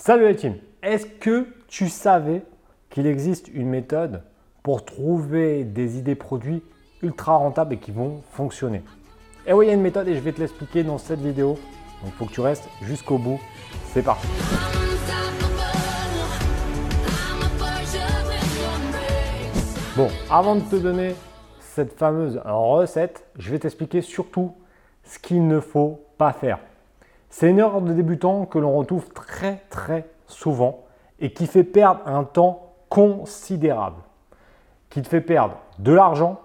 Salut la team Est-ce que tu savais qu'il existe une méthode pour trouver des idées produits ultra rentables et qui vont fonctionner? Et oui, il y a une méthode et je vais te l'expliquer dans cette vidéo. Donc il faut que tu restes jusqu'au bout. C'est parti Bon, avant de te donner cette fameuse recette, je vais t'expliquer surtout ce qu'il ne faut pas faire. C'est une erreur de débutant que l'on retrouve très très souvent et qui fait perdre un temps considérable, qui te fait perdre de l'argent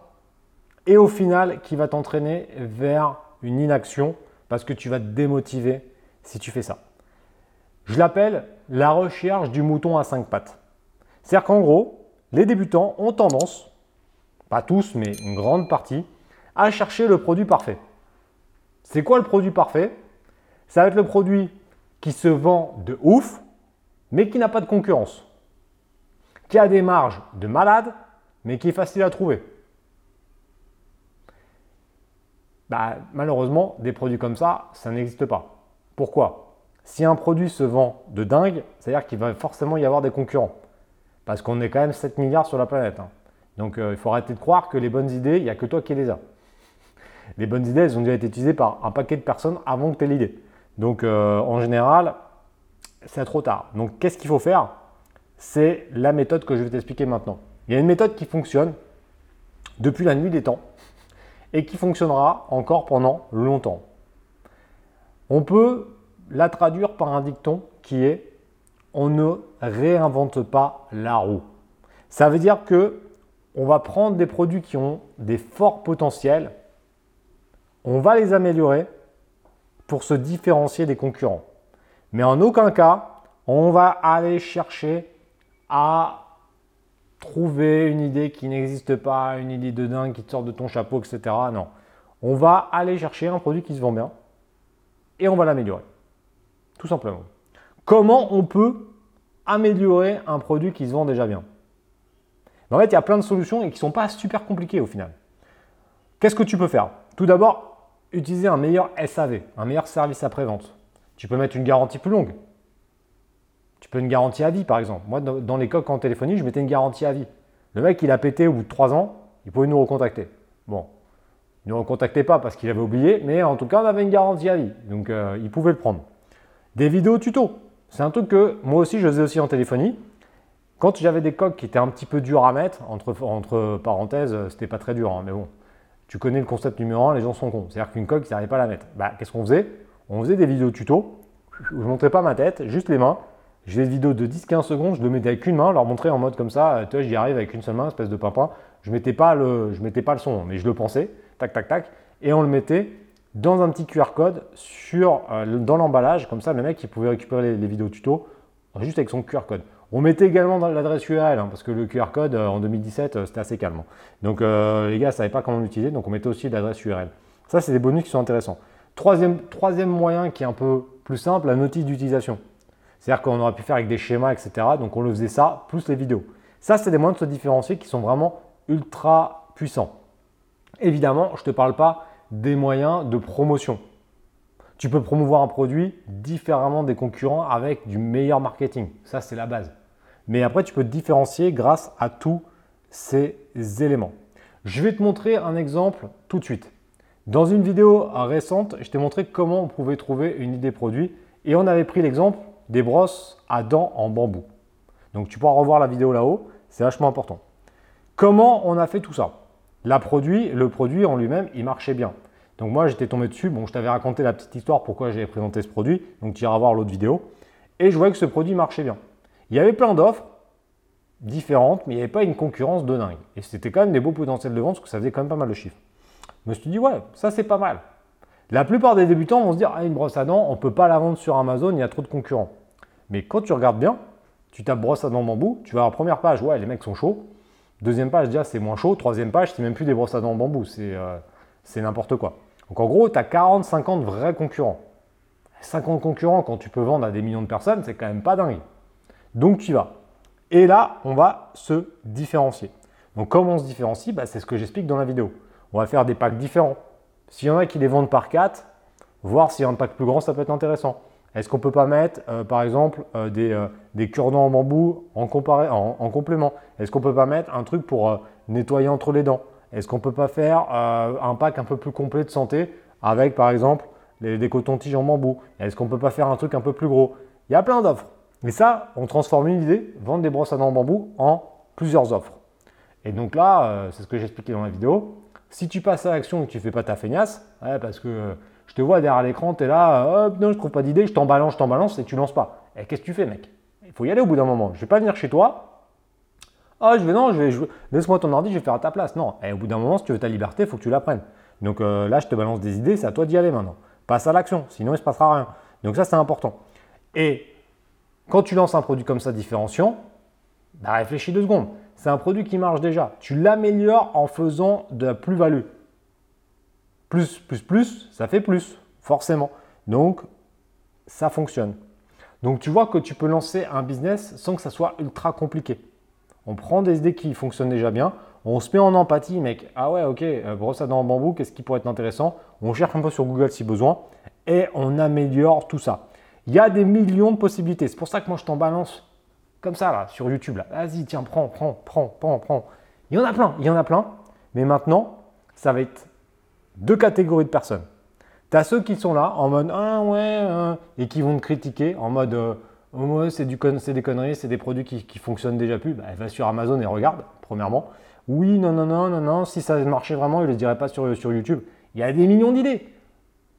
et au final qui va t'entraîner vers une inaction parce que tu vas te démotiver si tu fais ça. Je l'appelle la recherche du mouton à cinq pattes. C'est-à-dire qu'en gros, les débutants ont tendance, pas tous, mais une grande partie, à chercher le produit parfait. C'est quoi le produit parfait? Ça va être le produit qui se vend de ouf, mais qui n'a pas de concurrence. Qui a des marges de malade, mais qui est facile à trouver. Bah, malheureusement, des produits comme ça, ça n'existe pas. Pourquoi? Si un produit se vend de dingue, c'est-à-dire qu'il va forcément y avoir des concurrents. Parce qu'on est quand même 7 milliards sur la planète. Hein. Donc euh, il faut arrêter de croire que les bonnes idées, il n'y a que toi qui les as les bonnes idées, elles ont déjà été utilisées par un paquet de personnes avant que tu aies l'idée. Donc euh, en général, c'est trop tard. Donc qu'est-ce qu'il faut faire? C'est la méthode que je vais t'expliquer maintenant. Il y a une méthode qui fonctionne depuis la nuit des temps et qui fonctionnera encore pendant longtemps. On peut la traduire par un dicton qui est on ne réinvente pas la roue. Ça veut dire que on va prendre des produits qui ont des forts potentiels on va les améliorer pour se différencier des concurrents. Mais en aucun cas, on va aller chercher à trouver une idée qui n'existe pas, une idée de dingue qui te sort de ton chapeau, etc. Non. On va aller chercher un produit qui se vend bien et on va l'améliorer. Tout simplement. Comment on peut améliorer un produit qui se vend déjà bien? En fait, il y a plein de solutions et qui ne sont pas super compliquées au final. Qu'est-ce que tu peux faire? Tout d'abord, utiliser un meilleur SAV, un meilleur service après-vente. Tu peux mettre une garantie plus longue. Tu peux une garantie à vie, par exemple. Moi, dans les coques en téléphonie, je mettais une garantie à vie. Le mec, il a pété au bout de 3 ans, il pouvait nous recontacter. Bon, il ne nous recontactait pas parce qu'il avait oublié, mais en tout cas, on avait une garantie à vie. Donc, euh, il pouvait le prendre. Des vidéos tuto. C'est un truc que moi aussi, je faisais aussi en téléphonie. Quand j'avais des coques qui étaient un petit peu dures à mettre, entre, parenthèses, c'était pas très dur, hein, mais bon, tu connais le concept numéro 1, les gens sont cons. C'est-à-dire qu'une coque, ils n'arrivaient pas à la mettre. Bah, qu'est-ce qu'on faisait? On faisait des vidéos tuto. Je ne montrais pas ma tête, juste les mains. J'ai des vidéos de 10-15 secondes, je le mettais avec une main, leur montrais en mode comme ça, euh, tu vois, j'y arrive avec une seule main, espèce de pimpin. Je mettais, pas le, je mettais pas le son, mais je le pensais, tac, tac, tac, et on le mettait dans un petit QR code sur, euh, dans l'emballage, comme ça le mec pouvait récupérer les, les vidéos tuto juste avec son QR code. On mettait également l'adresse URL, hein, parce que le QR code euh, en 2017, euh, c'était assez calme. Hein. Donc euh, les gars ne savaient pas comment l'utiliser, donc on mettait aussi l'adresse URL. Ça, c'est des bonus qui sont intéressants. Troisième, troisième moyen qui est un peu plus simple, la notice d'utilisation. C'est-à-dire qu'on aurait pu faire avec des schémas, etc. Donc on le faisait ça, plus les vidéos. Ça, c'est des moyens de se différencier qui sont vraiment ultra puissants. Évidemment, je ne te parle pas des moyens de promotion. Tu peux promouvoir un produit différemment des concurrents avec du meilleur marketing. Ça, c'est la base. Mais après, tu peux te différencier grâce à tous ces éléments. Je vais te montrer un exemple tout de suite. Dans une vidéo récente, je t'ai montré comment on pouvait trouver une idée produit et on avait pris l'exemple des brosses à dents en bambou. Donc tu pourras revoir la vidéo là-haut, c'est vachement important. Comment on a fait tout ça? La produit, Le produit en lui-même, il marchait bien. Donc moi j'étais tombé dessus, bon je t'avais raconté la petite histoire pourquoi j'avais présenté ce produit, donc tu iras voir l'autre vidéo, et je voyais que ce produit marchait bien. Il y avait plein d'offres différentes, mais il n'y avait pas une concurrence de dingue. Et c'était quand même des beaux potentiels de vente, parce que ça faisait quand même pas mal de chiffres. Je me suis dit, ouais, ça c'est pas mal. La plupart des débutants vont se dire, ah, une brosse à dents, on ne peut pas la vendre sur Amazon, il y a trop de concurrents. Mais quand tu regardes bien, tu tapes brosse à dents bambou, tu vas à la première page, ouais, les mecs sont chauds. Deuxième page, déjà, c'est moins chaud. Troisième page, c'est même plus des brosses à dents bambou, euh, c'est n'importe quoi. Donc en gros, tu as 40-50 vrais concurrents. 50 concurrents, quand tu peux vendre à des millions de personnes, c'est quand même pas dingue. Donc tu y vas. Et là, on va se différencier. Donc comment on se différencie? Bah, C'est ce que j'explique dans la vidéo. On va faire des packs différents. S'il y en a qui les vendent par 4, voir s'il y a un pack plus grand, ça peut être intéressant. Est-ce qu'on ne peut pas mettre, euh, par exemple, euh, des, cure-dents en bambou en, en, complément? Est-ce qu'on ne peut pas mettre un truc pour nettoyer entre les dents? Est-ce qu'on ne peut pas faire un pack un peu plus complet de santé avec, par exemple, des cotons-tiges en bambou? Est-ce qu'on ne peut pas faire un truc un peu plus gros? Il y a plein d'offres. Et ça, on transforme une idée, vendre des brosses à dents en bambou, en plusieurs offres. Et donc là, c'est ce que j'expliquais dans la vidéo. Si tu passes à l'action et que tu fais pas ta feignasse, parce que je te vois derrière l'écran, tu es là, hop, non, je trouve pas d'idée, je t'en balance, je t'en balance et tu lances pas. Et qu'est-ce que tu fais, mec? Il faut y aller au bout d'un moment. Je vais pas venir chez toi. Ah, je vais, non, je vais, laisse-moi ton ordi, je vais faire à ta place. Non, et au bout d'un moment, si tu veux ta liberté, il faut que tu la prennes. Donc euh, là, je te balance des idées, c'est à toi d'y aller maintenant. Passe à l'action, sinon il se passera rien. Donc ça, c'est important. Et quand tu lances un produit comme ça différenciant, bah, réfléchis deux secondes. C'est un produit qui marche déjà. Tu l'améliores en faisant de la plus-value. Plus, plus, plus, ça fait plus, forcément. Donc, ça fonctionne. Donc, tu vois que tu peux lancer un business sans que ça soit ultra compliqué. On prend des idées qui fonctionnent déjà bien, on se met en empathie, mec. Ah ouais, ok, euh, brosse à dents en bambou, qu'est-ce qui pourrait être intéressant? On cherche un peu sur Google si besoin et on améliore tout ça. Il y a des millions de possibilités. C'est pour ça que moi je t'en balance comme ça là sur YouTube là. Vas-y, tiens, prends, prends, prends, prends, prends. Il y en a plein, il y en a plein. Mais maintenant, ça va être deux catégories de personnes. Tu as ceux qui sont là en mode ah ouais hein, et qui vont te critiquer en mode euh, oh, c'est des conneries, c'est des produits qui, qui fonctionnent déjà plus. Bah, va sur Amazon et regarde, premièrement. Oui, non, non, non, non, non, si ça marchait vraiment, il ne le dirait pas sur, sur YouTube. Il y a des millions d'idées.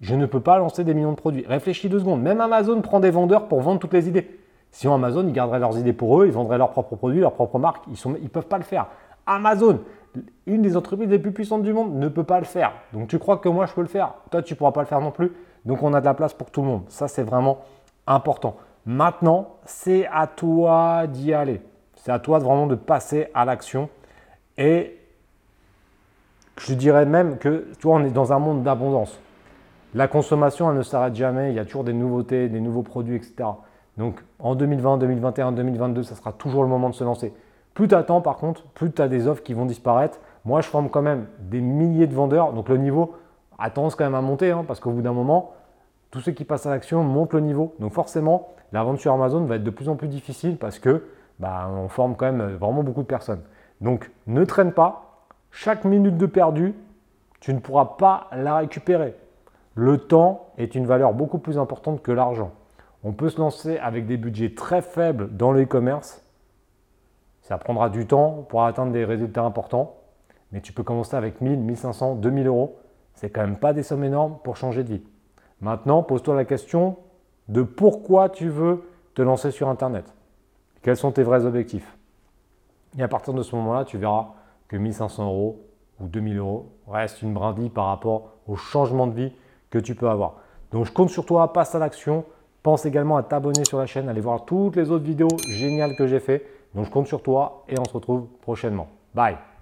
Je ne peux pas lancer des millions de produits. Réfléchis deux secondes. Même Amazon prend des vendeurs pour vendre toutes les idées. Sinon, Amazon, ils garderaient leurs idées pour eux, ils vendraient leurs propres produits, leurs propres marques. Ils ne peuvent pas le faire. Amazon, une des entreprises les plus puissantes du monde ne peut pas le faire. Donc tu crois que moi je peux le faire? Toi tu ne pourras pas le faire non plus. Donc on a de la place pour tout le monde. Ça c'est vraiment important. Maintenant, c'est à toi d'y aller. C'est à toi vraiment de passer à l'action. Et je dirais même que tu vois, on est dans un monde d'abondance. La consommation, elle ne s'arrête jamais. Il y a toujours des nouveautés, des nouveaux produits, etc. Donc en 2020, 2021, 2022, ça sera toujours le moment de se lancer. Plus tu attends, par contre, plus tu as des offres qui vont disparaître. Moi, je forme quand même des milliers de vendeurs. Donc, le niveau a tendance quand même à monter hein, parce qu'au bout d'un moment, tous ceux qui passent à l'action montent le niveau. Donc, forcément, la vente sur Amazon va être de plus en plus difficile parce que bah, on forme quand même vraiment beaucoup de personnes. Donc, ne traîne pas. Chaque minute de perdu, tu ne pourras pas la récupérer. Le temps est une valeur beaucoup plus importante que l'argent. On peut se lancer avec des budgets très faibles dans l'e-commerce ça prendra du temps pour atteindre des résultats importants, mais tu peux commencer avec 1000, 1500, 2000 euros. C'est quand même pas des sommes énormes pour changer de vie. Maintenant, pose-toi la question de pourquoi tu veux te lancer sur Internet. Quels sont tes vrais objectifs? Et à partir de ce moment-là, tu verras que 1500 euros ou 2000 euros reste une brindille par rapport au changement de vie tu peux avoir. Donc je compte sur toi, passe à l'action. Pense également à t'abonner sur la chaîne, aller voir toutes les autres vidéos géniales que j'ai faites. Donc je compte sur toi et on se retrouve prochainement. Bye